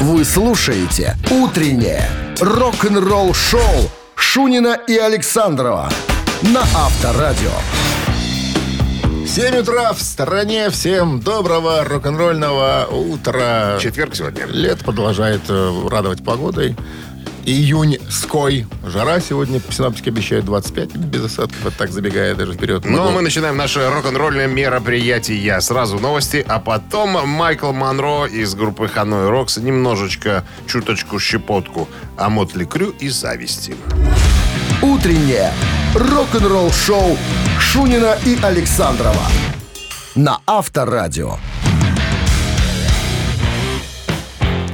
Вы слушаете «Утреннее рок-н-ролл-шоу» Шунина и Александрова на Авторадио. 7 утра в стороне. Всем доброго рок-н-ролльного утра. Четверг сегодня. Лет продолжает э, радовать погодой. Июнь ской. Жара сегодня синаптики обещают 25 без осадков. Вот так забегая даже вперед. Ну, а мы начинаем наше рок-н-ролльное мероприятие. Сразу новости, а потом Майкл Монро из группы Ханой Рокс немножечко, чуточку щепотку о Мотли Крю и зависти. Утреннее рок-н-ролл-шоу Шунина и Александрова на Авторадио.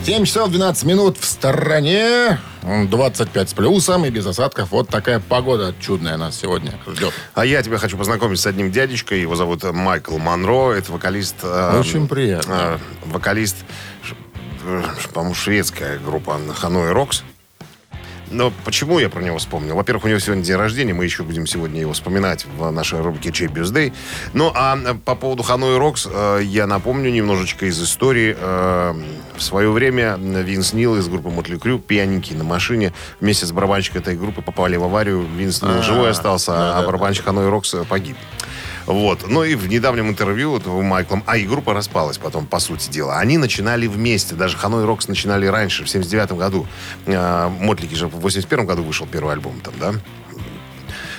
7 часов 12 минут в стороне. 25 с плюсом и без осадков. Вот такая погода чудная нас сегодня ждет. А я тебя хочу познакомить с одним дядечкой. Его зовут Майкл Монро. Это вокалист... э, Очень приятно. э, вокалист, э, по-моему, шведская группа Hanoi Rocks. Но почему я про него вспомнил? Во-первых, у него сегодня день рождения, мы еще будем сегодня его вспоминать в нашей рубрике «Чей Birthday». Ну, а э, по поводу Hanoi Rocks, э, я напомню немножечко из истории. Э, В свое время Винс Нил из группы Mötley Crüe, пьяненький на машине, вместе с барабанщиком этой группы попали в аварию. Винс Нил живой остался, а барабанщик Hanoi Rocks погиб. Вот. Ну и в недавнем интервью вот, у Майклом... А, и группа распалась потом, по сути дела. Они начинали вместе. Даже Ханой Рокс начинали раньше, в 79 году. А, Мотлики же в 81 году вышел первый альбом там, да?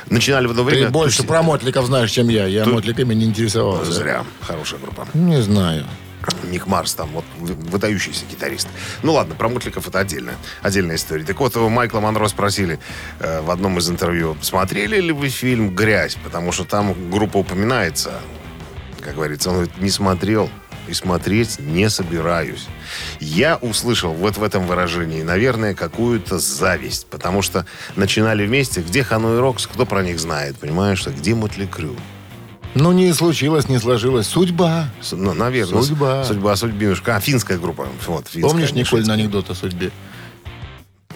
Начинали в одно время... Ты больше про мотликов знаешь, чем я. Я мотликами не интересовался. Зря. Хорошая группа. Не знаю. Ник Марс там, вот вы- выдающийся гитарист. Ну ладно, про Мотликов это отдельная, отдельная история. Так вот, у Майкла Монро спросили э, в одном из интервью, смотрели ли вы фильм «Грязь», потому что там группа упоминается. Как говорится, он говорит, не смотрел и смотреть не собираюсь. Я услышал вот в этом выражении, наверное, какую-то зависть, потому что начинали вместе, где Ханой Рокс, кто про них знает, понимаешь, что где Мотли Крю? Ну, не случилось, не сложилось. Судьба. С- Ну, наверное. Судьба. Судьба, судьбинушка. А, финская группа. Вот, финская, Помнишь шведская. анекдот о судьбе?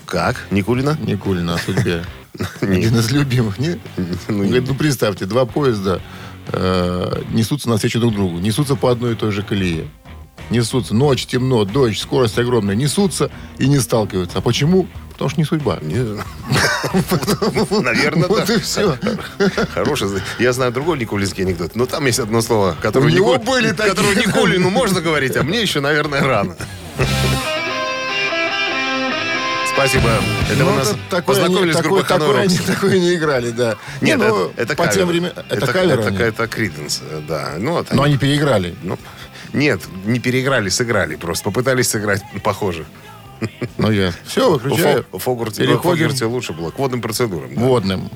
Как? Никулина? Никулина о судьбе. Один из любимых, нет? Ну, говорит, ну представьте, два поезда э, несутся навстречу друг другу, несутся по одной и той же колее. Несутся, ночь, темно, дождь, скорость огромная, несутся и не сталкиваются. А почему? Потому что не судьба. Наверное, Вот да. и все. Хороший. Я знаю другой никулинский анекдот. Но там есть одно слово, которое У него были которое да. Никулину можно говорить, а мне еще, наверное, рано. Спасибо. Это Ну, у нас это такое познакомились они- с группой они- Рокс. Такое не играли, да. Нет, Не, ну, это, это по кавер. тем временам. Это, это, кавер это, они. это Криденс, да. Ну, вот Но они- они переиграли. ну, нет, не переиграли, сыграли просто. Попытались сыграть похоже. Ну, я. Все, выключаю. Фо- у Фогурте, Переходим Фогерте лучше было. К водным процедурам. да. водным.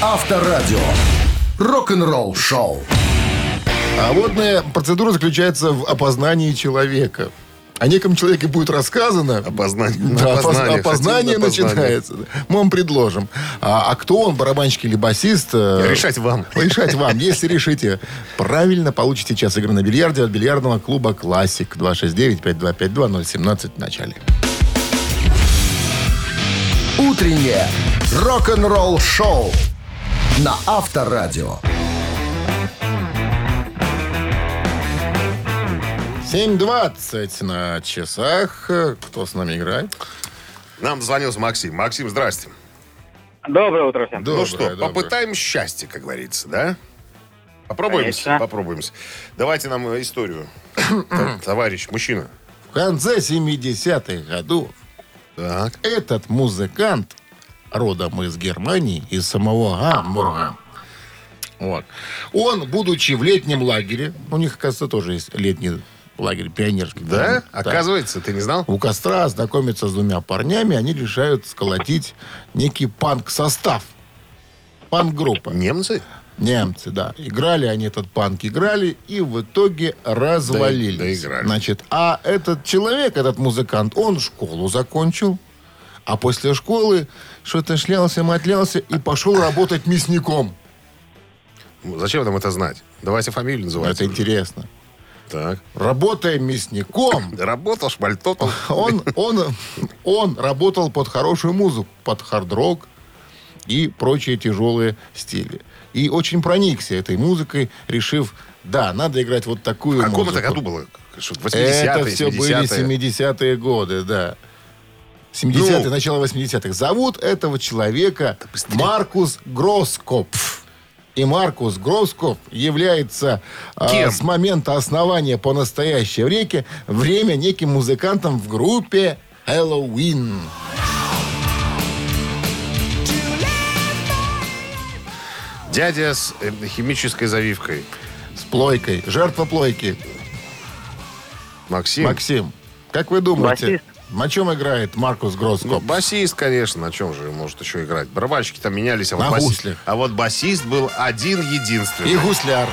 Авторадио. Рок-н-ролл-шоу. А водная процедура заключается в опознании человека. О неком человеке будет рассказано. Опознание. Да, опоз- Опознание. опознание начинается. Мы вам предложим. А, а кто он, барабанщик или басист? э, Решать вам. Решать вам. Если решите правильно, получите час игры на бильярде от бильярдного клуба «Классик». 269-5252-017 в начале. Утреннее рок-н-ролл-шоу на Авторадио. 7.20 на часах. Кто с нами играет? Нам звонился Максим. Максим, здрасте. Доброе утро всем. Доброе, ну что, доброе. попытаем счастье, как говорится, да? Попробуем, Конечно. попробуем. Давайте нам историю, товарищ, мужчина. В конце 70-х годов Так. этот музыкант родом из Германии, из самого Гамбурга. Вот. Он, будучи в летнем лагере, у них, оказывается, тоже есть летний лагерь пионерский. Да? Да. Оказывается, ты не знал? У костра знакомятся с двумя парнями, они решают сколотить некий панк-состав. Панк-группа. Немцы? Немцы, да. Играли они этот панк, играли, и в итоге развалились. Да- доиграли. Значит, а этот человек, этот музыкант, он школу закончил, а после школы что-то шлялся, мотлялся и пошел работать мясником. Зачем нам это знать? Давайте фамилию называть. Это интересно. Так. Работая мясником, Работал, шмальтотал. он, он, он работал под хорошую музыку, под хард-рок и прочие тяжелые стили. И очень проникся этой музыкой, решив, да, надо играть вот такую В каком музыку. это году было? что 80-е, Это все были 70-е. 70-е годы, да. 70-е, Ну. начало 80-х. Зовут этого человека Маркус Гроскопф. И Маркус Гроскопф является Кем? с момента основания по настоящее время, время неким музыкантом в группе Хэллоуин. Дядя с э, химической завивкой. С плойкой. Жертва плойки. Максим. Максим, как вы думаете, Басист. На чем играет Маркус Ну, Гроскопф? басист, конечно, на чем же может еще играть? Барабанщики там менялись, а вот, На басист, гуслях. а вот басист был один единственный. И гусляр.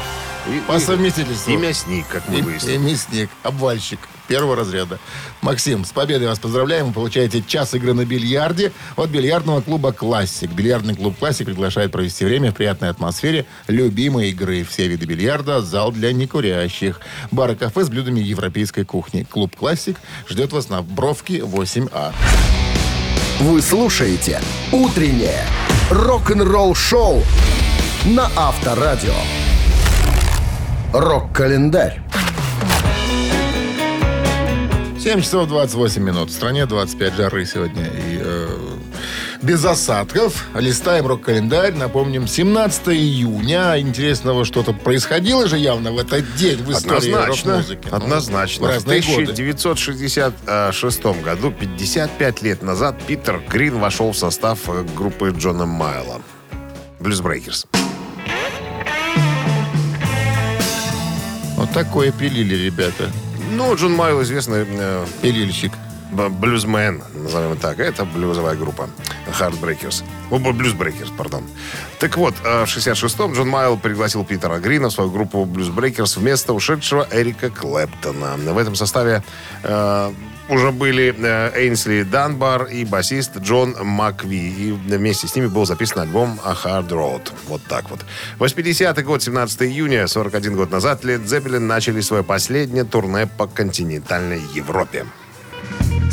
И- По совместительству. И мясник, как мы И, выяснили. и мясник, обвальщик первого разряда. Максим, с победой вас поздравляем. Вы получаете час игры на бильярде от бильярдного клуба «Классик». Бильярдный клуб «Классик» приглашает провести время в приятной атмосфере любимой игры. Все виды бильярда, зал для некурящих. Бар и кафе с блюдами европейской кухни. Клуб «Классик» ждет вас на Бровке 8А. Вы слушаете «Утреннее рок-н-ролл-шоу» на Авторадио. Рок-календарь. 7 часов 28 минут. В стране 25 жары сегодня. И э, без осадков. Листаем рок-календарь. Напомним, 17 июня. Интересного что-то происходило же явно в этот день в истории Однозначно. рок-музыки. Ну, Однозначно. в В разные годы. 1966 году, 55 лет назад, Питер Грин вошел в состав э, группы Джона Майла. Blues Breakers. Вот такое пилили ребята. Ну, Джон Майл известный э, Пилильщик. Блюзмен, назовем так. Это блюзовая группа. Heartbreakers. О, б- Blues Breakers, пардон. Так вот, э, в 66-м Джон Майл пригласил Питера Грина в свою группу Blues Breakers вместо ушедшего Эрика Клэптона. В этом составе э, уже были э, Эйнсли Данбар и басист Джон Макви. И вместе с ними был записан альбом «A Hard Road». Вот так вот. 80-й год, 17 июня, 41 год назад, Лед Зеппелин начали свое последнее турне по континентальной Европе.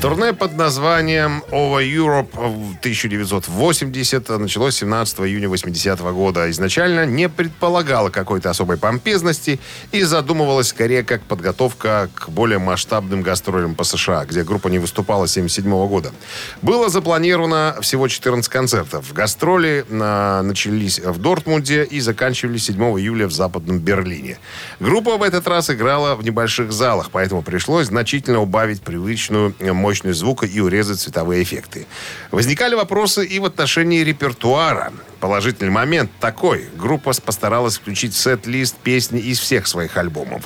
Турне под названием Over Europe в 1980 началось 17 июня 80 года. Изначально не предполагало какой-то особой помпезности и задумывалось скорее как подготовка к более масштабным гастролям по США, где группа не выступала с 77 года. Было запланировано всего 14 концертов. Гастроли а, начались в Дортмунде и заканчивались 7 июля в Западном Берлине. Группа в этот раз играла в небольших залах, поэтому пришлось значительно убавить привычную э, мощность звука и урезать цветовые эффекты. Возникали вопросы и в отношении репертуара. Положительный момент такой. Группа постаралась включить в сет-лист песни из всех своих альбомов.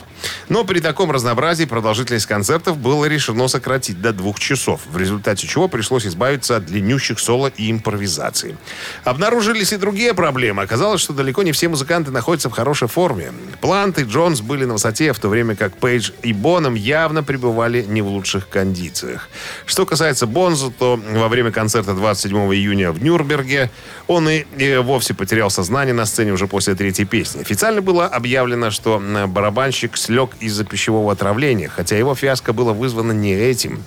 Но при таком разнообразии продолжительность концертов было решено сократить до двух часов, в результате чего пришлось избавиться от длиннющих соло и импровизации. Обнаружились и другие проблемы. Оказалось, что далеко не все музыканты находятся в хорошей форме. Плант и Джонс были на высоте, в то время как Пейдж и Боном явно пребывали не в лучших кондициях. Что касается Бонза, то во время концерта 27 июня в Нюрнберге он и, вовсе потерял сознание на сцене уже после третьей песни. Официально было объявлено, что м, барабанщик слег из-за пищевого отравления, хотя его фиаско было вызвано не этим.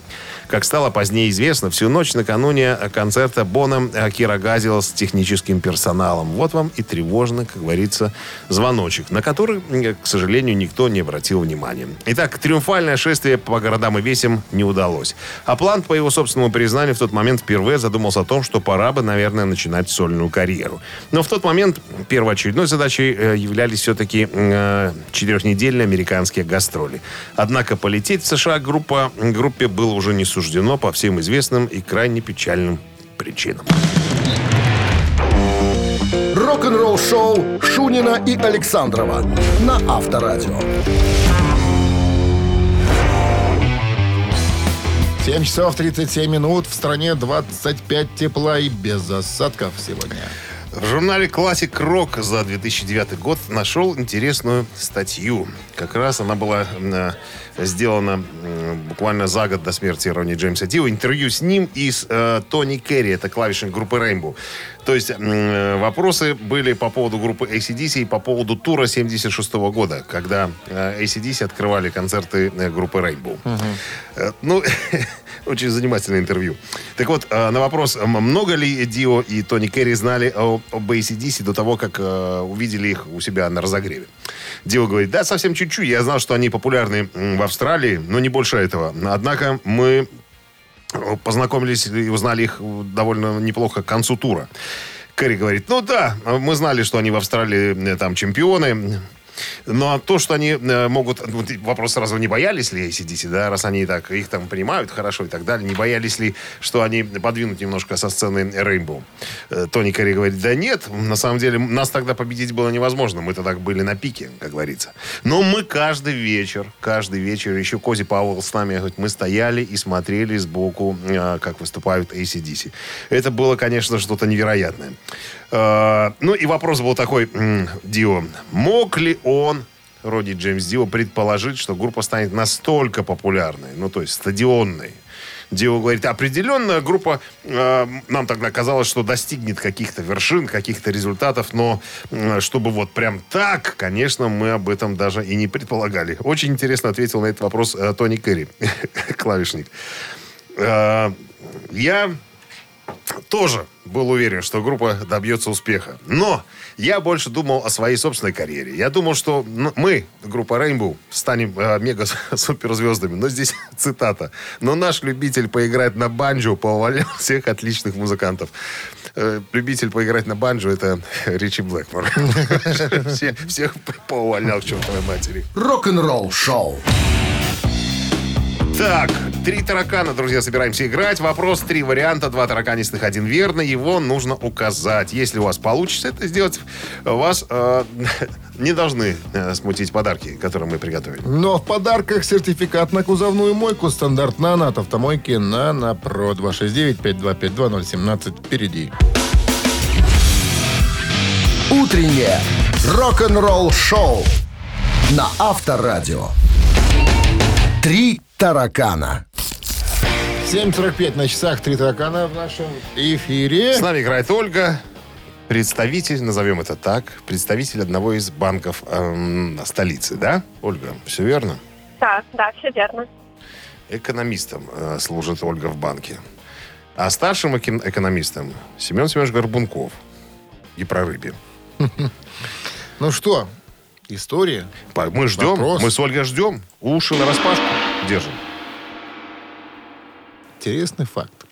Как стало позднее известно, всю ночь накануне концерта Боном э, Кира газил с техническим персоналом. Вот вам и тревожно, как говорится, звоночек, на который, к сожалению, никто не обратил внимания. Итак, триумфальное шествие по городам и весям не удалось. А План, по его собственному признанию, в тот момент впервые задумался о том, что пора бы, наверное, начинать сольную карьеру. Но в тот момент первоочередной задачей э, являлись все-таки э, четырехнедельные американские гастроли. Однако полететь в США группа, группе было уже не суждено по всем известным и крайне печальным причинам. Рок-н-ролл-шоу Шунина и Александрова на Авторадио. 7 часов 37 минут. В стране 25 тепла и без осадков сегодня. В журнале «Классик Рок» за 2009 год нашел интересную статью. Как раз она была э, сделана буквально за год до смерти Ронни Джеймса Дио. Интервью с ним и с э, Тони Керри, это клавишник группы Rainbow. То есть э, вопросы были по поводу группы ACDC и по поводу тура 76 года, когда э, ACDC открывали концерты э, группы Rainbow. Э, ну, Очень занимательное интервью. Так вот, э, на вопрос, много ли Дио и Тони Керри знали об ACDC до того, как э, увидели их у себя на разогреве? Дио говорит, да, совсем чуть-чуть. Я знал, что они популярны в Австралии, но не больше этого. Однако мы познакомились и узнали их довольно неплохо к концу тура. Кэрри говорит, ну да, мы знали, что они в Австралии э, там чемпионы, но то, что они э, могут... вопрос сразу, не боялись ли ACDC, да, раз они так их там принимают хорошо и так далее, не боялись ли, что они подвинут немножко со сцены Rainbow? Э, Тони Керри говорит, да нет, на самом деле нас тогда победить было невозможно, мы тогда были на пике, как говорится. Но мы каждый вечер, каждый вечер, еще Кози Пауэлл с нами, говорит, мы стояли и смотрели сбоку, э, как выступают ACDC. Это было, конечно, что-то невероятное. Ну и вопрос был такой, Дио, мог ли он, Роди Джеймс Дио, предположить, что группа станет настолько популярной, ну то есть стадионной? Дио говорит, определенно группа, э, нам тогда казалось, что достигнет каких-то вершин, каких-то результатов, но э, чтобы вот прям так, конечно, мы об этом даже и не предполагали. Очень интересно ответил на этот вопрос э, Тони Керри, клавишник. Э, я тоже был уверен, что группа добьется успеха. Но я больше думал о своей собственной карьере. Я думал, что ну, мы, группа Rainbow, станем э, мега-суперзвездами. Но здесь цитата. Но наш любитель поиграть на банджо повалял всех отличных музыкантов. Э, любитель поиграть на банджо это Ричи Блэкмор. Все- Всех поувалял к чертовой матери. Рок-н-ролл шоу. Так, три таракана, друзья, собираемся играть. Вопрос, три варианта, два тараканистых, один верный. Его нужно указать. Если у вас получится это сделать, вас э, не должны э, смутить подарки, которые мы приготовили. Но в подарках сертификат на кузовную мойку стандарт «Нано» от автомойки «Нано Про» 269-5252-017 впереди. Утреннее рок-н-ролл шоу на Авторадио. Три таракана. 7.45 на часах, три таракана в нашем эфире. С нами играет Ольга, представитель, назовем это так, представитель одного из банков эм, столицы, да? Ольга, все верно? Да, да, все верно. Экономистом э, служит Ольга в банке. А старшим эки- экономистом Семен Семенович Горбунков. И про рыбе. Ну что, история? Мы ждем, Вопрос. мы с Ольгой ждем. Уши на распашку держим. Интересный факт.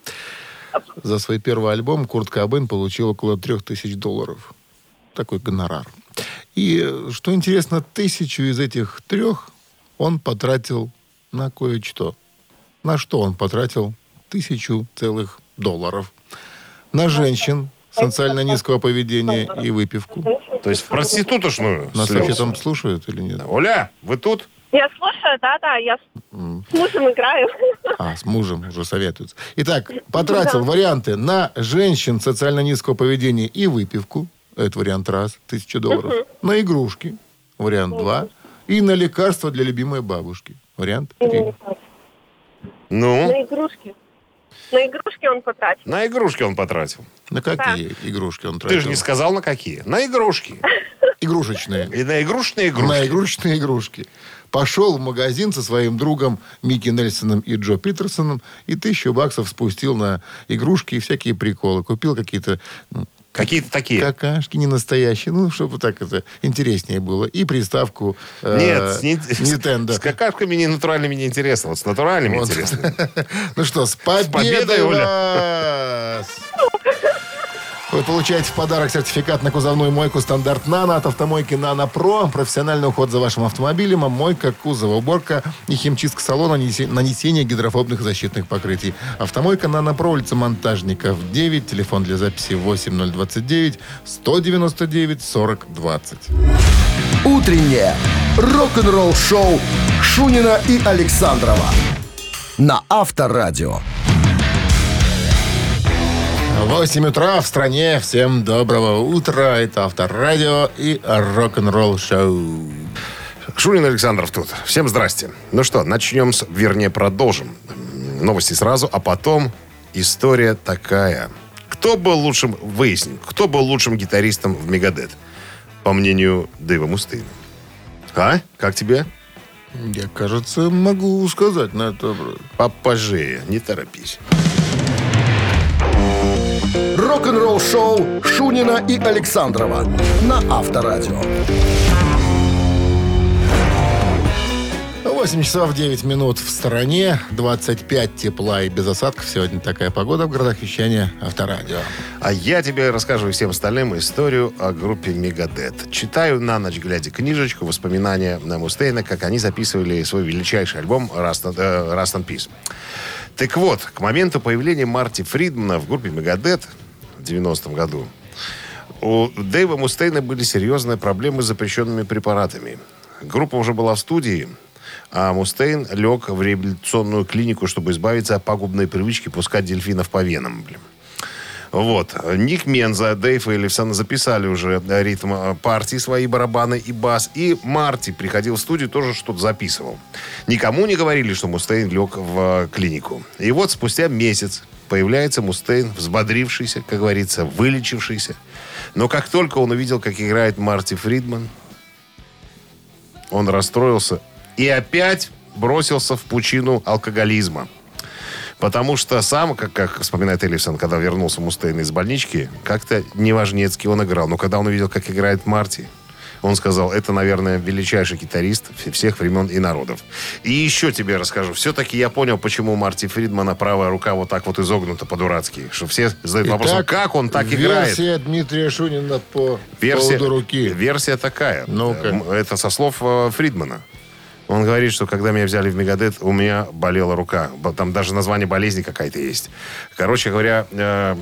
За свой первый альбом Курт Кобейн получил около трех тысяч долларов. Такой гонорар. И, что интересно, тысячу из этих трех он потратил на кое-что. На что он потратил тысячу целых долларов? На женщин социально низкого поведения и выпивку. То есть в проститутошную Нас слез. вообще там слушают или нет? Оля, вы тут? Я слушаю, да, да, я с с мужем играю. А, с мужем уже советуются. Итак, потратил варианты на женщин социально низкого поведения и выпивку. Это вариант раз, тысяча долларов. На игрушки. Вариант два. И на лекарства для любимой бабушки. Вариант три. Ну, На игрушки. На игрушки он потратил. на игрушки он потратил. На какие игрушки он тратил? Ты же не сказал, на какие. На игрушки. Игрушечные. И на игрушечные игрушки. На игрушечные игрушки. Пошел в магазин со своим другом Микки Нельсоном и Джо Питерсоном и тысячу баксов спустил на игрушки и всякие приколы. Купил какие-то ну, Какие-то такие. Какашки не настоящие. Ну, чтобы так это интереснее было. И приставку э, Нет, с, не- Nintendo. с какашками не натуральными не интересно. Вот с натуральными Вот. интересно. Ну что, с победой, вас! Вы получаете в подарок сертификат на кузовную мойку стандарт «Нано» от автомойки «Нано Про». Профессиональный уход за вашим автомобилем, мойка кузова, уборка и химчистка салона, нанесение гидрофобных защитных покрытий. Автомойка «Нано Про», улица Монтажников, 9, телефон для записи 8029 199 40 20. Утреннее рок-н-ролл шоу Шунина и Александрова на Авторадио. 8 утра в стране. Всем доброго утра. Это Авторадио и рок-н-ролл шоу. Шунин Александров тут. Всем здрасте. Ну что, начнем с... Вернее, продолжим. Новости сразу, а потом история такая. Кто был лучшим... Выясним. Кто был лучшим гитаристом в Мегадет? По мнению Дэйва Мустейна. А? Как тебе? Я, кажется, могу сказать на это. Попозже, не торопись. Рок-н-ролл шоу Шунина и Александрова на Авторадио. 8 часов 9 минут в стороне, 25 тепла и без осадков. Сегодня такая погода в городах вещания Авторадио. А я тебе расскажу и всем остальным историю о группе Мегадет. Читаю на ночь, глядя книжечку, воспоминания на Мустейна, как они записывали свой величайший альбом «Rust and, э, Rust and Peace». Так вот, к моменту появления Марти Фридмана в группе Мегадет в 90-м году у Дэйва Мустейна были серьезные проблемы с запрещенными препаратами. Группа уже была в студии, а Мустейн лег в реабилитационную клинику, чтобы избавиться от пагубной привычки пускать дельфинов по венам. Блин. Вот. Ник Менза, Дэйв и Левсон записали уже ритм э, партии, свои барабаны и бас. И Марти приходил в студию, тоже что-то записывал. Никому не говорили, что Мустейн лег в э, клинику. И вот спустя месяц появляется Мустейн, взбодрившийся, как говорится, вылечившийся. Но как только он увидел, как играет Марти Фридман, он расстроился и опять бросился в пучину алкоголизма. Потому что сам, как, как вспоминает Эллисон, когда вернулся Мустейн из больнички, как-то неважнецкий он играл. Но когда он увидел, как играет Марти, он сказал, это, наверное, величайший гитарист всех времен и народов. И еще тебе расскажу. Все-таки я понял, почему Марти Фридмана правая рука вот так вот изогнута по-дурацки. Что все задают вопрос, как он так играет? Версия Дмитрия Шунина по Версия, поводу руки. версия такая. Ну-ка. М, Это со слов э, Фридмана. Он говорит, что когда меня взяли в Мегадет, у меня болела рука. Там даже название болезни какая-то есть. Короче говоря, э,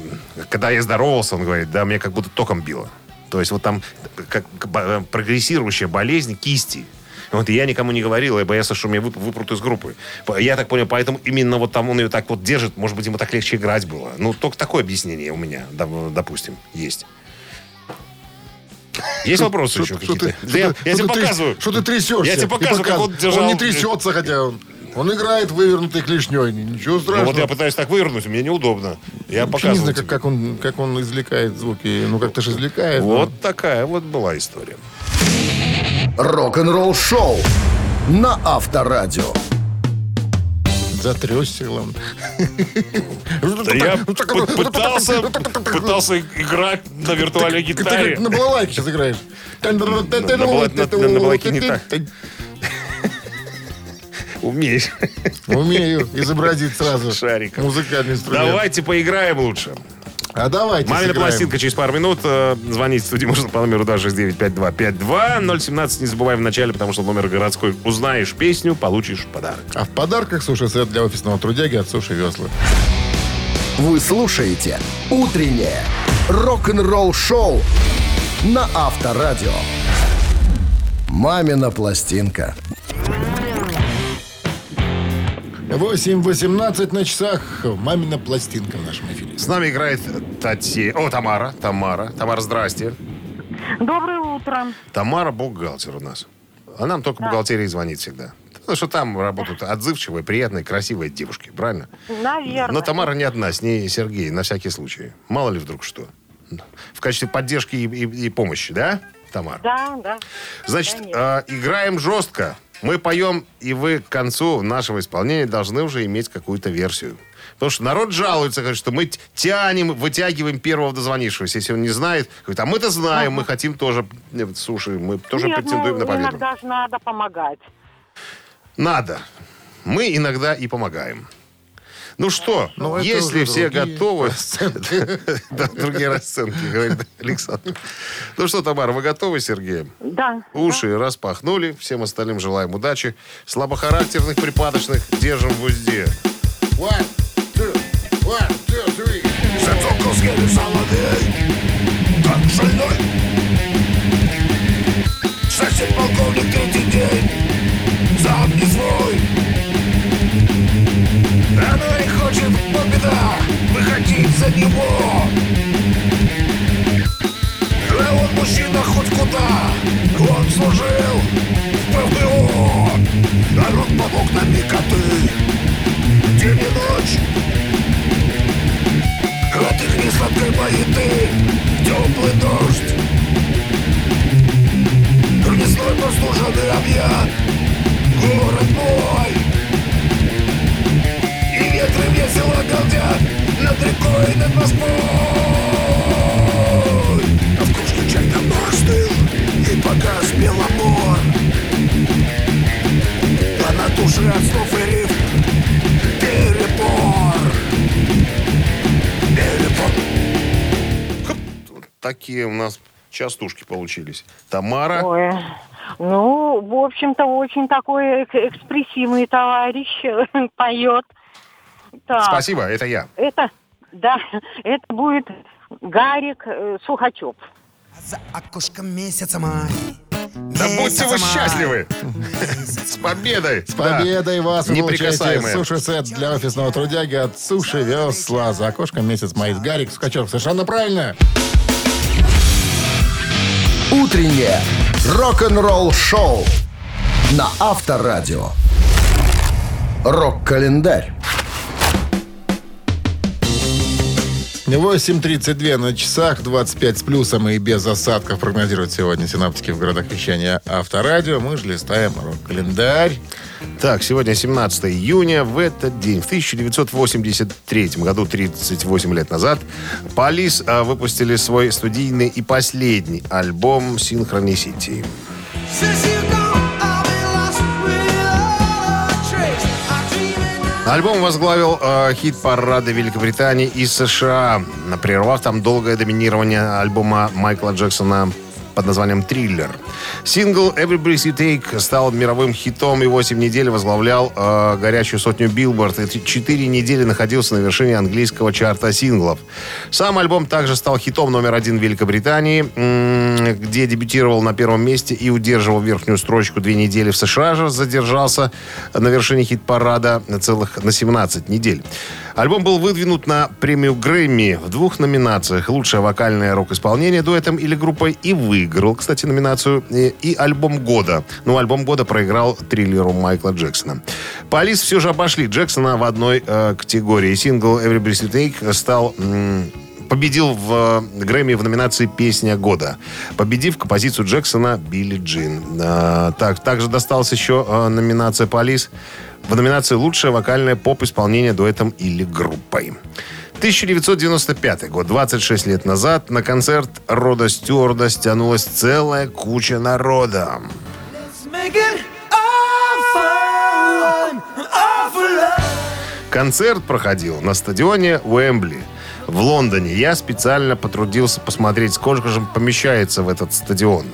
когда я здоровался, он говорит, да, мне как будто током било. То есть вот там как э, прогрессирующая болезнь кисти. Вот, и я никому не говорил, я боялся, что меня вып- выпрут из группы. Я так понял, поэтому именно вот там он ее так вот держит, может быть, ему так легче играть было. Ну, только такое объяснение у меня, доп- допустим, есть. Есть вопросы еще Что какие-то? Да я, я тебе показываю. Что ты трясешься? Я тебе показываю, как он держал. Он не трясется, хотя он... Он играет вывернутой клешней. Ничего Ну, страшного. вот я пытаюсь так вывернуть, мне неудобно. Я Я не показываю знаю, тебе. как, как, он, как он извлекает звуки. Ну, как-то же извлекает. Вот такая вот была история. Рок-н-ролл шоу на Авторадио. Затрясся, главное. Да я пытался, пытался играть на виртуальной Ты гитаре. как на балалайке сейчас играешь. на- на- на балалайке не так. Умеешь. Умею изобразить сразу Шариком. музыкальный инструмент. Давайте поиграем лучше. А давайте Мамина сыграем. пластинка через пару минут. Э, Звонить в студию можно по номеру 269-5252. 017 не забывай в начале, потому что номер городской. Узнаешь песню, получишь подарок. А в подарках суши-сет для офисного трудяги от Суши Весла. Вы слушаете «Утреннее рок-н-ролл шоу» на Авторадио. «Мамина пластинка». 8.18 на часах. Мамина пластинка в нашем эфире. С нами играет Тати... О, Тамара. Тамара. Тамара, здрасте. Доброе утро. Тамара бухгалтер у нас. А нам только бухгалтерия звонит всегда. Потому что там работают отзывчивые, приятные, красивые девушки, правильно? Наверное. Но Тамара не одна, с ней Сергей, на всякий случай. Мало ли вдруг что. В качестве поддержки и, и- и помощи, да, Тамара? Да, да. Значит, э, играем жестко. Мы поем, и вы к концу нашего исполнения должны уже иметь какую-то версию. Потому что народ жалуется, говорит, что мы тянем, вытягиваем первого дозвонившегося. Если он не знает, говорит, а мы-то знаем, мы хотим тоже, э, слушай, мы тоже Нет, претендуем ну, на победу. иногда же надо помогать. Надо. Мы иногда и помогаем. Ну что, Ну, если все другие готовы... Да, другие расценки, говорит Александр. Ну что, Тамара, вы готовы, Сергей? Да. Уши распахнули. Всем остальным желаем удачи. Слабохарактерных, припадочных держим в узде. One, two, one, two, three. Зацокал скеле соловей Как шальной Сосед полковник третий хочет, но беда. Выходить за него. А он мужчина хоть куда. Он служил в ПВО Народ помог нам и коты. День и ночь. От их несладкой маяты Теплый дождь. Лесной простуженный объят. Город мой весело галдят над рекой, над Москвой в кружке чай давно остыл и погас беломор А на душе от снов и риф перебор Перебор Такие у нас частушки получились. Тамара. Ой, ну, в общем-то, очень такой эк- экспрессивный товарищ поет. Так, Спасибо, это я. Это, да, это будет Гарик э, Сухачев. За окошком месяца май. Да будьте вы счастливы! С победой! С победой вас вы получаете суши-сет для офисного трудяги от Суши Весла. За окошком месяц май. Гарик Скачев. Совершенно правильно. Утреннее рок-н-ролл-шоу на Авторадио. Рок-календарь. 8.32 на часах, 25 с плюсом и без осадков прогнозируют сегодня синаптики в городах вещания Авторадио. Мы же листаем рок-календарь. Так, сегодня 17 июня. В этот день, в 1983 году, 38 лет назад, Полис а, выпустили свой студийный и последний альбом «Synchronicity». Альбом возглавил э, хит-парады Великобритании и США, прервав там долгое доминирование альбома Майкла Джексона под названием «Триллер». Сингл «Every You Take» стал мировым хитом и 8 недель возглавлял э, горячую сотню Билборд и 4 недели находился на вершине английского чарта синглов. Сам альбом также стал хитом номер один в Великобритании, где дебютировал на первом месте и удерживал верхнюю строчку две недели. В США же задержался на вершине хит-парада целых на 17 недель. Альбом был выдвинут на премию Грэмми в двух номинациях. Лучшее вокальное рок-исполнение дуэтом или группой и выиграл, кстати, номинацию. И, и альбом года. Ну, альбом года проиграл триллеру Майкла Джексона. Полис все же обошли Джексона в одной э, категории. Сингл «Every Breath You Take» стал... м, победил в э, Грэмми в номинации «Песня года», победив композицию Джексона «Билли Джин». А, так, также досталась еще э, номинация «Полис» в номинации «Лучшее вокальное поп-исполнение дуэтом или группой». 1995 год, 26 лет назад, на концерт Рода Стюарда стянулась целая куча народа. Концерт проходил на стадионе Уэмбли в Лондоне. Я специально потрудился посмотреть, сколько же помещается в этот стадион.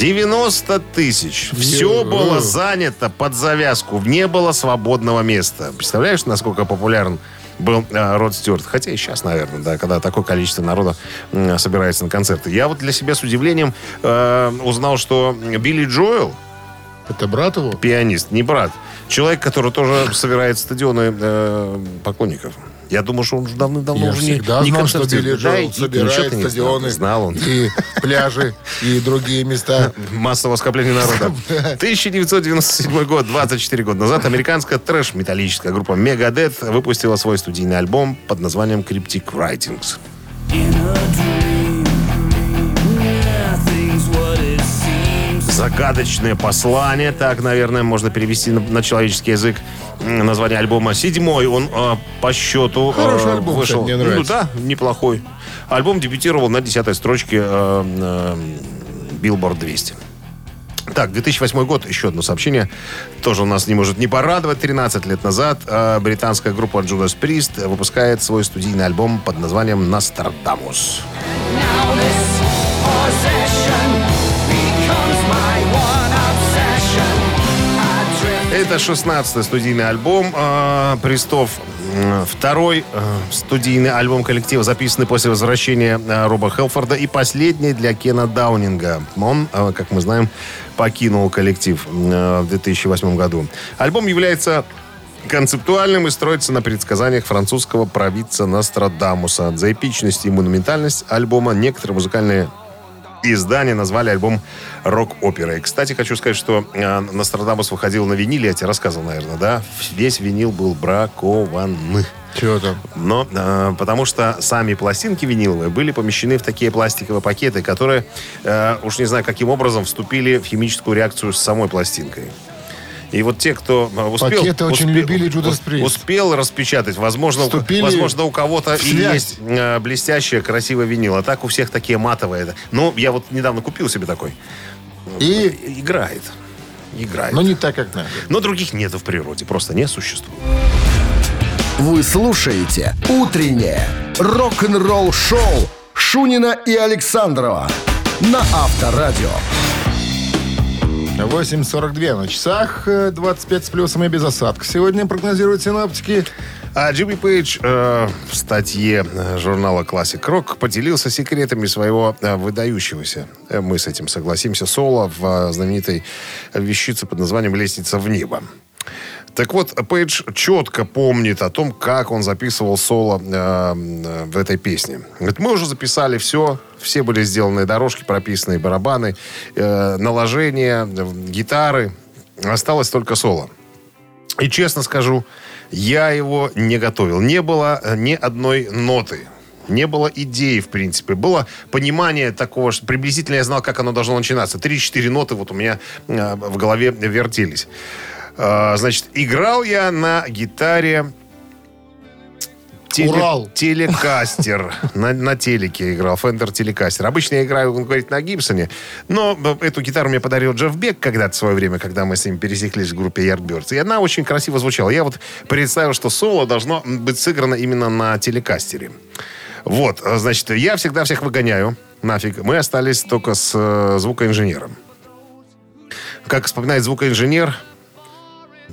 90 тысяч. Все было занято под завязку. Не было свободного места. Представляешь, насколько популярен был э, Род Стюарт? Хотя и сейчас, наверное, да, когда такое количество народа м, собирается на концерты. Я вот для себя с удивлением э, узнал, что Билли Джоэл, Это брат его? пианист, не брат, человек, который тоже собирает стадионы э, поклонников. Я думаю, что он уже давным-давно уже не, всегда не знал, что. Билли Джоэл и- и собирает ничего ты не знал. стадионы. Знал он. И пляжи, и другие места. Массового скопления народа. 1997 год, 24 года назад, американская трэш-металлическая группа Megadeth выпустила свой студийный альбом под названием Cryptic Writings. Загадочное послание, так, наверное, можно перевести на, на человеческий язык. Название альбома седьмой, он э, по счету э, Хороший альбом, вышел. кстати, мне нравится. Ну да, неплохой. Альбом дебютировал на десятой строчке э, э, Billboard 200. Так, 2008 год, еще одно сообщение. Тоже у нас не может не порадовать. 13 лет назад э, британская группа Judas Priest выпускает свой студийный альбом под названием «Нострадамус». Это 16-й студийный альбом э, Пристов. М, Второй э, студийный альбом коллектива, записанный после возвращения э, Роба Хелфорда. И последний для Кена Даунинга. Он, э, как мы знаем, покинул коллектив э, в 2008 году. Альбом является концептуальным и строится на предсказаниях французского провидца Нострадамуса. За эпичность и монументальность альбома некоторые музыкальные издания назвали альбом рок-оперой. Кстати, хочу сказать, что э, Нострадамус выходил на виниле, я тебе рассказывал, наверное, да? Весь винил был бракован. Чего там? Но э, потому что сами пластинки виниловые были помещены в такие пластиковые пакеты, которые, э, уж не знаю, каким образом, вступили в химическую реакцию с самой пластинкой. И вот те, кто э, успел... Пакеты очень успе- любили Judas усп- Priest. Успел распечатать. Возможно, Вступили возможно у кого-то и есть э, блестящая, красивая винил. А так у всех такие матовые. Ну, я вот недавно купил себе такой. И, Играет. Играет. но не так, как надо. Но других нету в природе. Просто не существует. Вы слушаете «Утреннее рок-н-ролл-шоу» Шунина и Александрова на Авторадио. 8.42 на часах, э, 25 с плюсом и без осадка. Сегодня прогнозируют синаптики. А Джимми Пейдж э, в статье э, журнала Classic Rock поделился секретами своего э, выдающегося, э, мы с этим согласимся, соло в э, знаменитой вещице под названием «Лестница в небо». Так вот, Пейдж четко помнит о том, как он записывал соло э, в этой песне. Говорит, мы уже записали все, все были сделаны дорожки, прописанные барабаны, э, наложения, гитары. Осталось только соло. И честно скажу, я его не готовил. Не было э, ни одной ноты. Не было идеи, в принципе. Было понимание такого, что приблизительно я знал, как оно должно начинаться. Три-четыре ноты вот у меня э, в голове вертелись. Э, значит, играл я на гитаре теле- Урал. телекастер. На, на телеке играл, Fender телекастер. Обычно я играю, он говорит, на Гибсоне. Но э, эту гитару мне подарил Джефф Бек когда-то в свое время, когда мы с ним пересеклись в группе Yardbirds. И она очень красиво звучала. Я вот представил, что соло должно быть сыграно именно на телекастере. Вот, э, значит, я всегда всех выгоняю. Нафиг. Мы остались только с э, звукоинженером. Как вспоминает звукоинженер,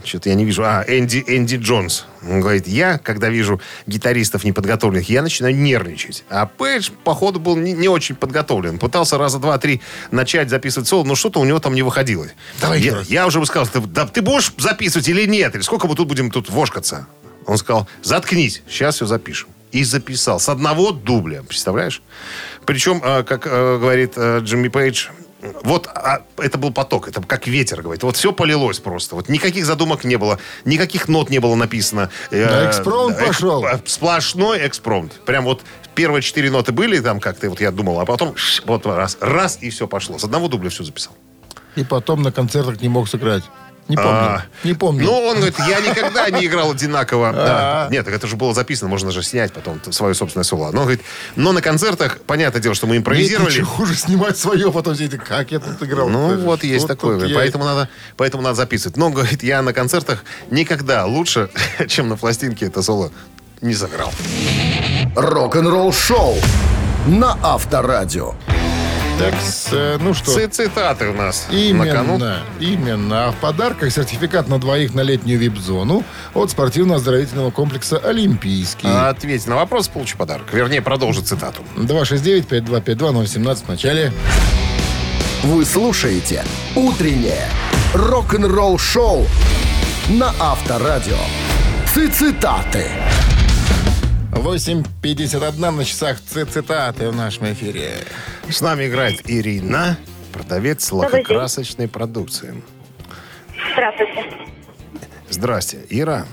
что-то я не вижу. А, Энди, Энди Джонс. Он говорит, я, когда вижу гитаристов неподготовленных, я начинаю нервничать. А Пейдж, походу, был не, не очень подготовлен. Пытался раза два-три начать записывать соло, но что-то у него там не выходило. Давай я, я уже бы сказал, ты, да, ты будешь записывать или нет? Или сколько мы тут будем тут вошкаться? Он сказал, заткнись, сейчас все запишем. И записал. С одного дубля, представляешь? Причем, э, как э, говорит э, Джимми Пейдж, вот а, это был поток, это как ветер, говорит. Вот все полилось просто. Вот никаких задумок не было, никаких нот не было написано. Э, Да, экспромт пошел. э, Сплошной экспромт. Прям вот первые четыре ноты были там как-то, вот я думал, а потом ш, вот раз, раз и все пошло. С одного дубля все записал. И потом на концертах не мог сыграть. Не помню. А. Не помню. Ну, он говорит, я никогда не играл одинаково. Да. А. Нет, так это же было записано, можно же снять потом свое собственное соло. Но, говорит, но на концертах, понятное дело, что мы Нет, импровизировали. ничего хуже снимать свое, потом все как я тут играл. Ну, Тоже. вот есть такое. говорит, я- Поэтому надо, поэтому надо записывать. Но, говорит, я на концертах никогда лучше, чем на пластинке это соло не сыграл. Рок-н-ролл-шоу на Авторадио. Так, э, ну что, Ци- Цитаты у нас на кону. Именно, именно. А в подарках сертификат на двоих на летнюю вип-зону от спортивно-оздоровительного комплекса «Олимпийский». Ответь на вопрос, получи подарок. Вернее, продолжи цитату. 269-5252-017 в начале. Вы слушаете «Утреннее рок-н-ролл-шоу» на Авторадио. Цитаты. 8.51 на часах цитаты в нашем эфире. С нами играет Ирина, продавец лакокрасочной продукции. Здравствуйте. Здрасте, Ира.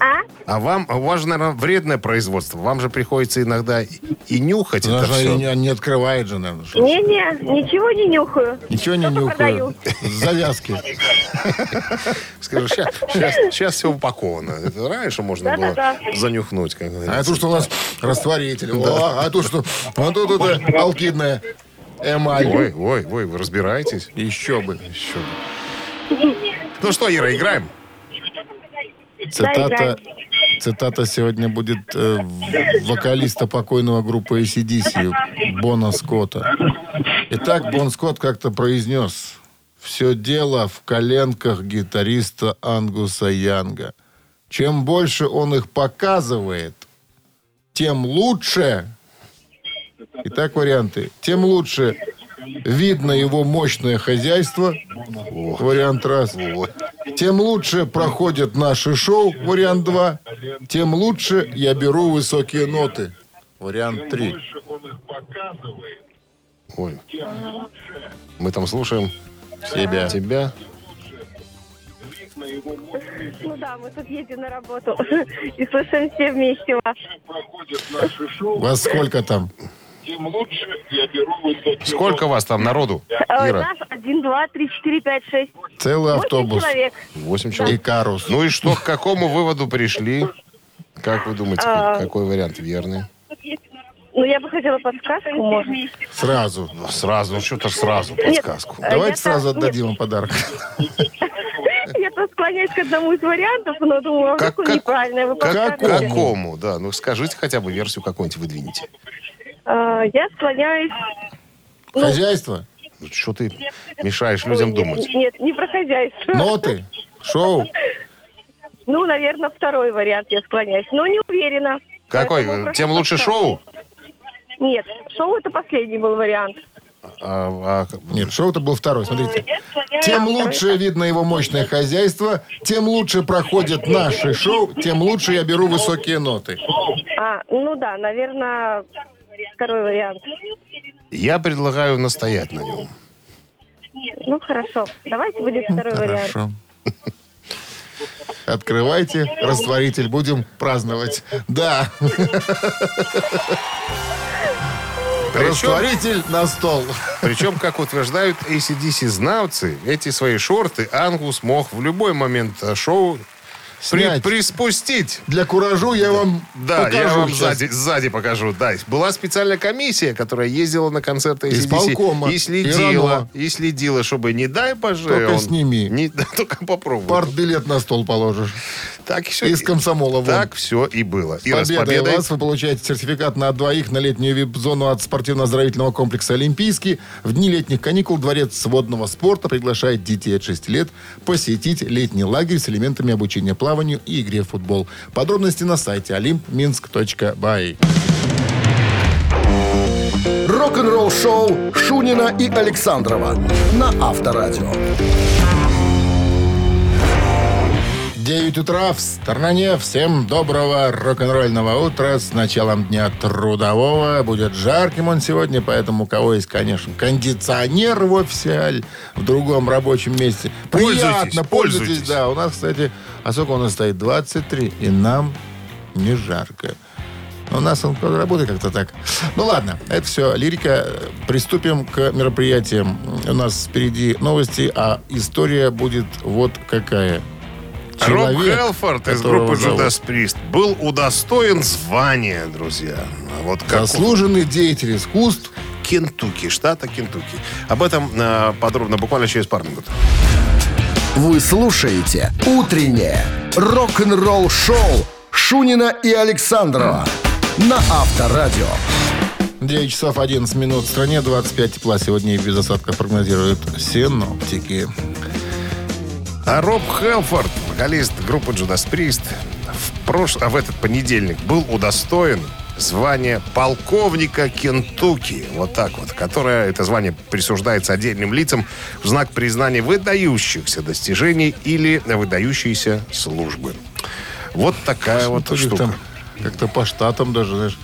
А? А вам, у вас же, наверное, вредное производство. Вам же приходится иногда и, и нюхать Она это же все. не, не открывает же, наверное. что- Не-не, ничего не нюхаю. Ничего не Только нюхаю. продаю. Завязки. Скажу, сейчас, все упаковано. Это раньше можно было Да-да-да. занюхнуть. Как А говорится. тут что у нас растворитель. О, а тут что? А тут это алкидная эмаль. Ой, ой, ой, вы разбираетесь? Еще бы. Еще бы. Ну что, Ира, играем? Цитата, цитата сегодня будет э, вокалиста покойного группы ACDC, Бона Скотта. Итак, Бон Скотт как-то произнес, все дело в коленках гитариста Ангуса Янга. Чем больше он их показывает, тем лучше. Итак, варианты. Тем лучше видно его мощное хозяйство. Вариант раз. Тем лучше проходят наши шоу. Вариант два. Тем лучше я беру высокие ноты. Вариант три. Ой. Мы там слушаем Себя. тебя. Ну да, мы тут едем на работу и слушаем все вместе вас. Вас сколько там? Сколько вас там народу, Э, Ира? Нас один, два, три, четыре, пять, шесть. Целый автобус. человек. Восемь человек. Икарус. Ну и что, к какому выводу пришли? Как вы думаете, А. какой вариант верный? Ну, я бы хотела подсказку, может. Сразу. Ну, Сразу, ну что-то сразу подсказку. э, Давайте я сразу отдадим им подарок. Я-то склоняюсь к одному из вариантов, но думаю, Как- как, неправильно вы Как, какому? Да, ну скажите хотя бы версию какую-нибудь выдвините. А, Я склоняюсь... Ну, Хозяйство, Ну, Что ты мешаешь людям думать? Нет, не про хозяйство. ноты, шоу. Ну, наверное, второй вариант я склоняюсь. Но не уверена. Какой? Тем лучше шоу? Нет, шоу это последний был вариант. А, а, Нет, шоу-то был второй, смотрите. Тем лучше видно его мощное хозяйство, тем лучше проходят наши шоу, тем лучше я беру высокие ноты. А, ну да, наверное, второй вариант. я предлагаю настоять на нем. Ну, хорошо. Давайте будет второй вариант. Хорошо. Открывайте растворитель, будем праздновать. Да. Растворитель на стол. Причем, как утверждают ACDC-знавцы, эти свои шорты Ангус мог в любой момент э, шоу при- Снять. приспустить. Для куражу я вам Да, покажу я вам сейчас. сзади, сзади покажу. Да, была специальная комиссия, которая ездила на концерты ACDC Исполкома. и И следила, Рано. и следила, чтобы не дай боже. Только он- сними. Не, да, только попробуй. Партбилет на стол положишь. Так все. Из комсомола вон. Так все и было. С Ира, с победой победой. вас вы получаете сертификат на двоих на летнюю вип-зону от спортивно-оздоровительного комплекса «Олимпийский». В дни летних каникул Дворец водного спорта приглашает детей от 6 лет посетить летний лагерь с элементами обучения плаванию и игре в футбол. Подробности на сайте olympminsk.by. Рок-н-ролл шоу Шунина и Александрова на Авторадио. 9 утра в стороне. Всем доброго рок-н-ролльного утра с началом дня трудового. Будет жарким он сегодня, поэтому у кого есть, конечно, кондиционер в офисе, в другом рабочем месте. Пользуйтесь, Приятно, пользуйтесь. пользуйтесь. Да, у нас, кстати, а сколько у нас стоит? 23, и нам не жарко. У нас он работает как-то так. Ну ладно, это все лирика. Приступим к мероприятиям. У нас впереди новости, а история будет вот какая. Роб Человек, Хелфорд из группы Judas Priest был удостоен звания, друзья. А Вот как Заслуженный деятель искусств. Кентукки, штата Кентукки. Об этом э, подробно буквально через пару минут. Вы слушаете «Утреннее рок-н-ролл-шоу» Шунина и Александрова на Авторадио. 9 часов 11 минут в стране, 25 тепла сегодня и без осадков прогнозируют синоптики. А Роб Хелфорд, вокалист группы Judas Priest, в, прош... а в этот понедельник был удостоен звания полковника Кентукки. Вот так вот. Которое, это звание присуждается отдельным лицам в знак признания выдающихся достижений или выдающейся службы. Вот такая вот них штука. там как-то по штатам даже, знаешь.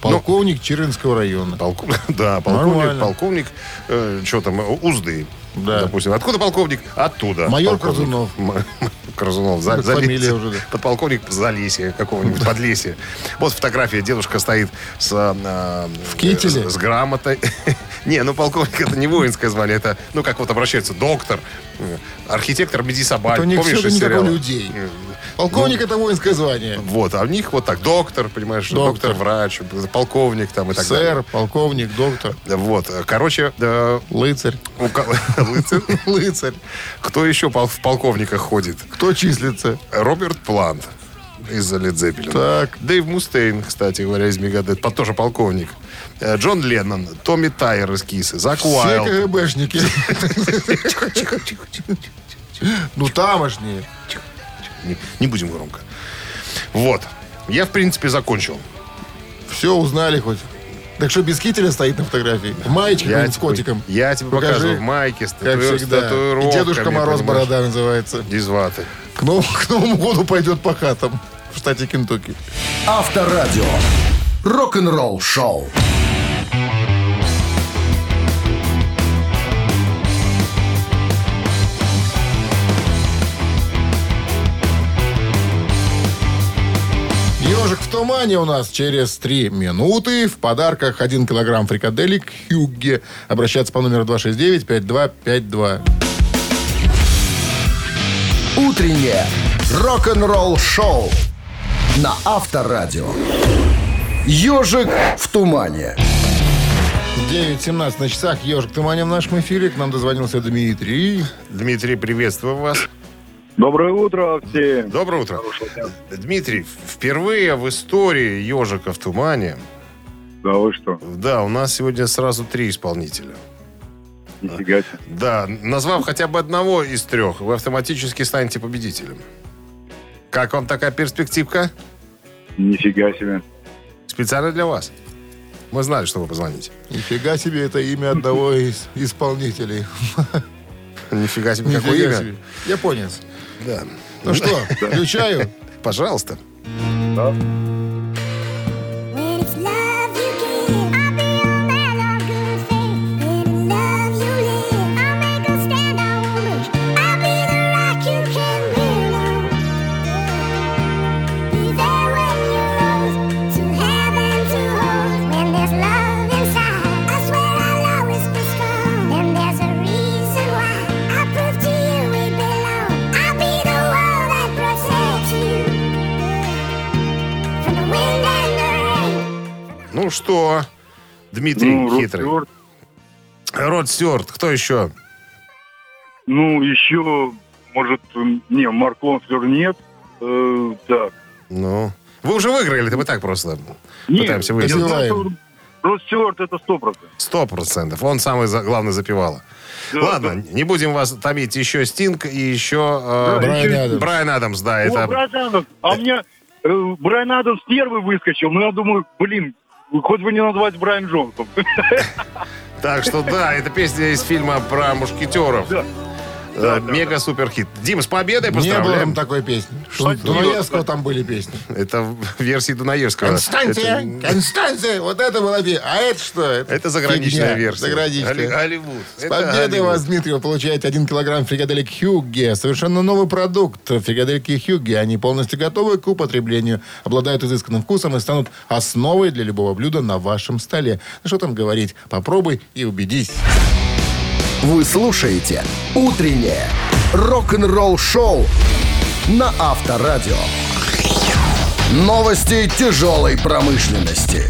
Полковник Черинского района. Полку- Да, полковник, Нормально. полковник, что там, Узды. Да. Допустим. Откуда полковник? Оттуда. Майор Полковник. Корзунов. Корзунов. За, за- фамилия уже, да. Подполковник Залесья какого-нибудь, Подлесья. Вот фотография. Дедушка стоит с... а, В кителе? С, с грамотой. Не, ну полковник это не воинское звание. Это, ну как вот обращается, доктор, э, архитектор Меди Собаки. Это у них Помнишь у сериала? людей. Полковник это воинское звание. Вот, а у них вот так, доктор, понимаешь, Доктор. доктор, врач, полковник там и так далее. Сэр, полковник, доктор, Вот, короче, э, лыцарь. Лыцарь. Лыцарь. Кто еще в полковниках ходит? Кто числится? Роберт Плант из Led Zeppelin. Так. Дэйв Мустейн, кстати говоря, из Мегадет, тоже полковник. Э, Джон Леннон, Томми Тайер из Кисы, Зак Все Уайлд. КГБшники. Ну, тамошние. Не, не будем громко. Вот. Я, в принципе, закончил. Все узнали хоть. Так что без кителя стоит на фотографии. В маечке Я с котиком. Я тебе Покажи, покажу в майке, с, Как с всегда. И Дедушка Мороз понимаешь, Борода называется. Из ваты. К новому, к Новому году пойдет по хатам в штате Кентукки. Авторадио. Рок-н-ролл шоу. В тумане у нас через три минуты. В подарках 1 килограмм фрикаделек Хюгге. Обращаться по номеру 269-5252. Утреннее рок-н-ролл-шоу на Авторадио. Ежик в тумане. 9.17 на часах. Ежик в тумане в нашем эфире. К нам дозвонился Дмитрий. Дмитрий, приветствую вас. Доброе утро всем. Доброе утро. Дмитрий, впервые в истории «Ежика в тумане», Да вы что? да, у нас сегодня сразу три исполнителя. Нифига себе. Да, назвав хотя бы одного из трех, вы автоматически станете победителем. Как вам такая перспективка? Нифига себе. Специально для вас. Мы знали, что вы позвоните. Нифига себе, это имя одного из исполнителей. Нифига себе, какое имя. Японец. Да. Ну что, включаю. Пожалуйста. When что, Дмитрий Ну, Род хитрый. Стюарт. Род Стюарт. Кто еще? Ну, еще, может, не, Марк Лонслер нет. Э, так. Ну. Вы уже выиграли, это мы так просто Нет, пытаемся выяснить. Род Стюарт это сто процентов. Сто процентов. Он самый за- главный запевала. Да, Ладно, не будем вас томить. Еще Стинг и еще э, Да, Брайан еще- Адамс. Брайан Адамс. Да, О, это... Брайан Адамс. А мне э, Брайан Адамс первый выскочил, но я думаю, блин, хоть бы не назвать Брайан Джонсом. Так что да, это песня из фильма про мушкетеров. Да. Э, Мега супер хит. Дим, с победой Не было поздравляем. там такой песни. Что? Дунаевского там были песни. Это в версии Дунаевского. Констанция, Это, Констанция, вот это была песня. А это что? это заграничная фигня. версия. Заграничная. Голли- Голливуд. С Это победой вас, Дмитрий, вы получаете 1 килограмм фрикаделек Хюгге. Совершенно новый продукт. Фрикадельки Хюгге. Они полностью готовы к употреблению, обладают изысканным вкусом и станут основой для любого блюда на вашем столе. Ну что там говорить? Попробуй и убедись. Вы слушаете «Утреннее рок-н-ролл-шоу» на Авторадио. Новости тяжелой промышленности.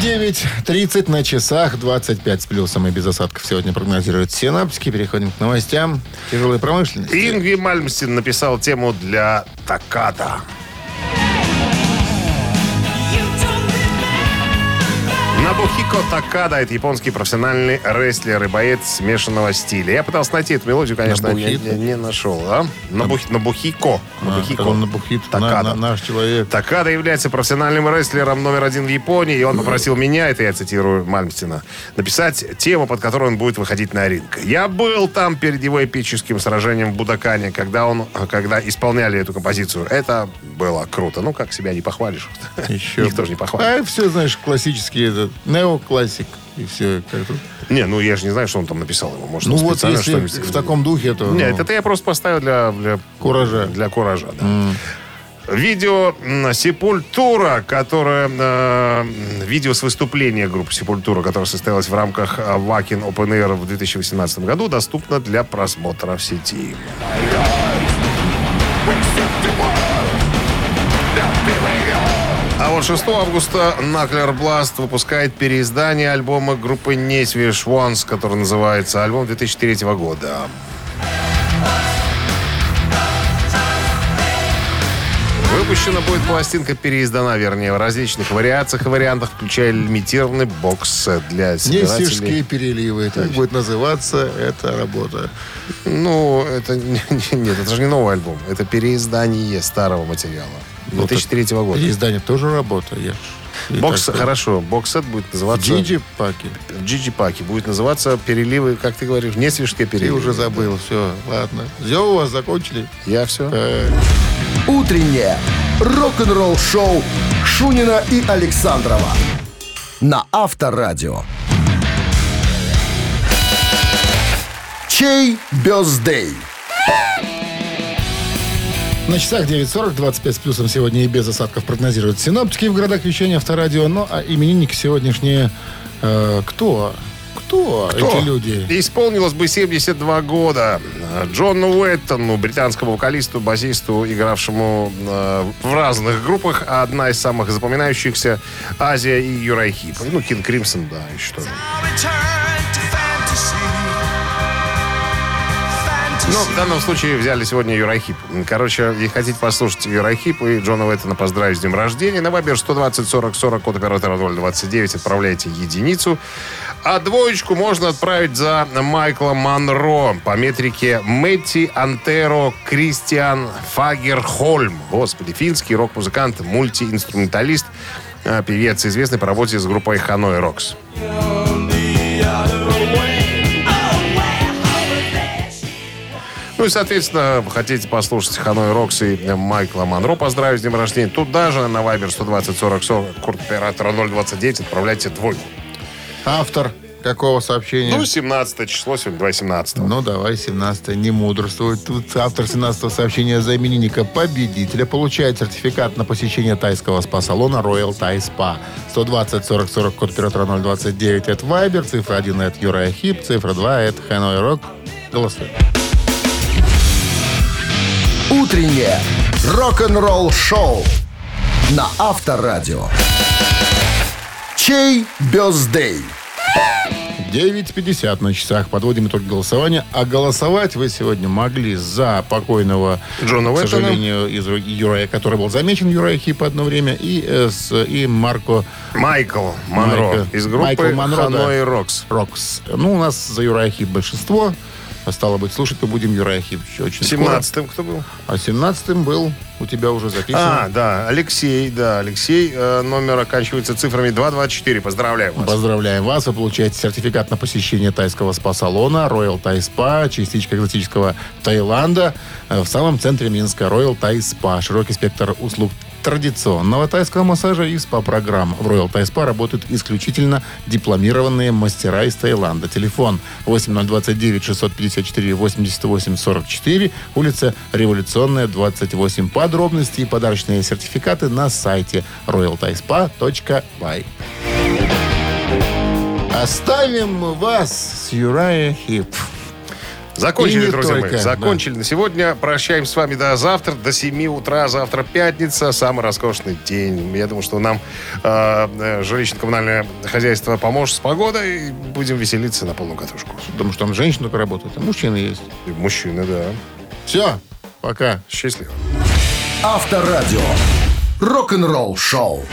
9.30 на часах, 25 с плюсом и без осадков сегодня прогнозируют синаптики. Переходим к новостям тяжелой промышленности. Ингви Мальмстин написал тему для Таката. Набухико Такада – это японский профессиональный рестлер и боец смешанного стиля. Я пытался найти эту мелодию, конечно, не, не- не нашел. А? Набух- Набухико. А, Набухико. он набухит. На- Такада. на- наш человек. Такада является профессиональным рестлером номер один в Японии, и он попросил меня, это я цитирую Мальмстина, написать тему, под которую он будет выходить на ринг. Я был там перед его эпическим сражением в Будакане, когда он, когда исполняли эту композицию. Это было круто. Ну, как себя не похвалишь. Еще Никто бы. же не похвалит. А все, знаешь, классические, этот, неоклассик. И все. Как тут. Не, ну я же не знаю, что он там написал ему. Может, Ну он вот, если что-нибудь- в таком духе, то... Нет, ну, это я просто поставил для, для Куража. Для куража, да. Видео м, Сепультура, которое э, видео с выступления группы Сепультура, которое состоялось в рамках э, Wacken Open Air в 2018 году, доступно для просмотра в сети. А вот 6 августа Наклер Бласт выпускает переиздание альбома группы Несвиш Once, который называется альбом 2003 года. Выпущена будет пластинка, переиздана, вернее, в различных вариациях и вариантах, включая лимитированный бокс-сет для собирателей. переливы. Так будет называться эта работа. Ну, это не- не- нет, это же не новый альбом. Это переиздание старого материала. 2003 года. Переиздание тоже работа. Я ж и Бокс, так- хорошо, бокс-сет будет называться... Джиджи Паки. В Джиджи Паки будет называться переливы, как ты говоришь, не свежие Ты переливы. уже забыл. Все, ладно. Все у вас закончили? Я все. Э, Утреннее рок-н-ролл-шоу Шунина и Александрова на Авторадио. Чей бездей? На часах 9.40, 25 с плюсом сегодня и без осадков прогнозируют синоптики в городах вещания Авторадио. Ну, а именинники сегодняшние... э, кто? Кто, Кто? эти люди? Исполнилось бы 72 года Джону Уэттону, британскому вокалисту, басисту, игравшему э, в разных группах. А Одна из самых запоминающихся Азия и Юрай Хип. Ну, Кинг Кримсон, да, еще тоже. Ну, в данном случае взяли сегодня Юрахип. Короче, и хотите послушать Юрахип и Джона Уэттона поздравить с днем рождения. На Вайбер 120 40 40 код оператора 029 отправляйте единицу. А двоечку можно отправить за Майкла Монро по метрике Мэтти Антеро Кристиан Фагерхольм. Господи, финский рок-музыкант, мультиинструменталист, э, певец, известный по работе с группой Ханой Рокс. Ну и, соответственно, хотите послушать Ханой Рокс и Майкла Монро поздравить с днем рождения, тут даже на Вайбер 120 40 40 курт оператора 029 отправляйте двойку. Автор какого сообщения? Ну, 17 число сегодня, 2 17 Ну, давай, 17 не мудрствует. Тут автор 17 сообщения за именинника победителя получает сертификат на посещение тайского спа-салона Royal Thai Spa. 120 40 40 код оператора 029 это Viber, цифра 1 это Юрая Хип, цифра 2 это Hanoi Rock. Голосуй. Утреннее рок-н-ролл-шоу на Авторадио. Чей birthday? 9.50 на часах. Подводим итог голосования. А голосовать вы сегодня могли за покойного, Джона к сожалению, из Uriah, который был замечен Uriah Heep одно время, и, э, с, и Марко Майкл Монро Майкл- из группы Майкл Монро, Hanoi да. Rocks. Rocks. Ну, у нас за Uriah Heep большинство. А Стало быть, слушать мы будем Юрая еще очень скоро. 17-м кто был? А 17-м был у тебя уже записан. А, да, Алексей, да, Алексей. э, номер оканчивается цифрами 224. Поздравляю вас. Поздравляем вас. Вы получаете сертификат на посещение тайского спа-салона Royal Thai Spa, частичка экзотического Таиланда э, в самом центре Минска. Royal Thai Spa. Широкий спектр услуг традиционного тайского массажа и СПА-программ. В Royal Thai Spa работают исключительно дипломированные мастера из Таиланда. Телефон 8029 654 88 44, улица Революционная, 28. Подробности и подарочные сертификаты на сайте royalthaispa.by. Оставим вас с Юрая Хип. Закончили, И не друзья только, мои. Закончили на сегодня. Прощаемся с вами до завтра, до 7 утра. Завтра пятница, самый роскошный день. Я думаю, что нам э, э, жилищно-коммунальное хозяйство поможет с погодой. И будем веселиться на полную катушку. Потому что там женщины только работают, а мужчины есть. И мужчины, да. Все, пока. Счастливо. Авторадио. Рок-н-ролл-шоу.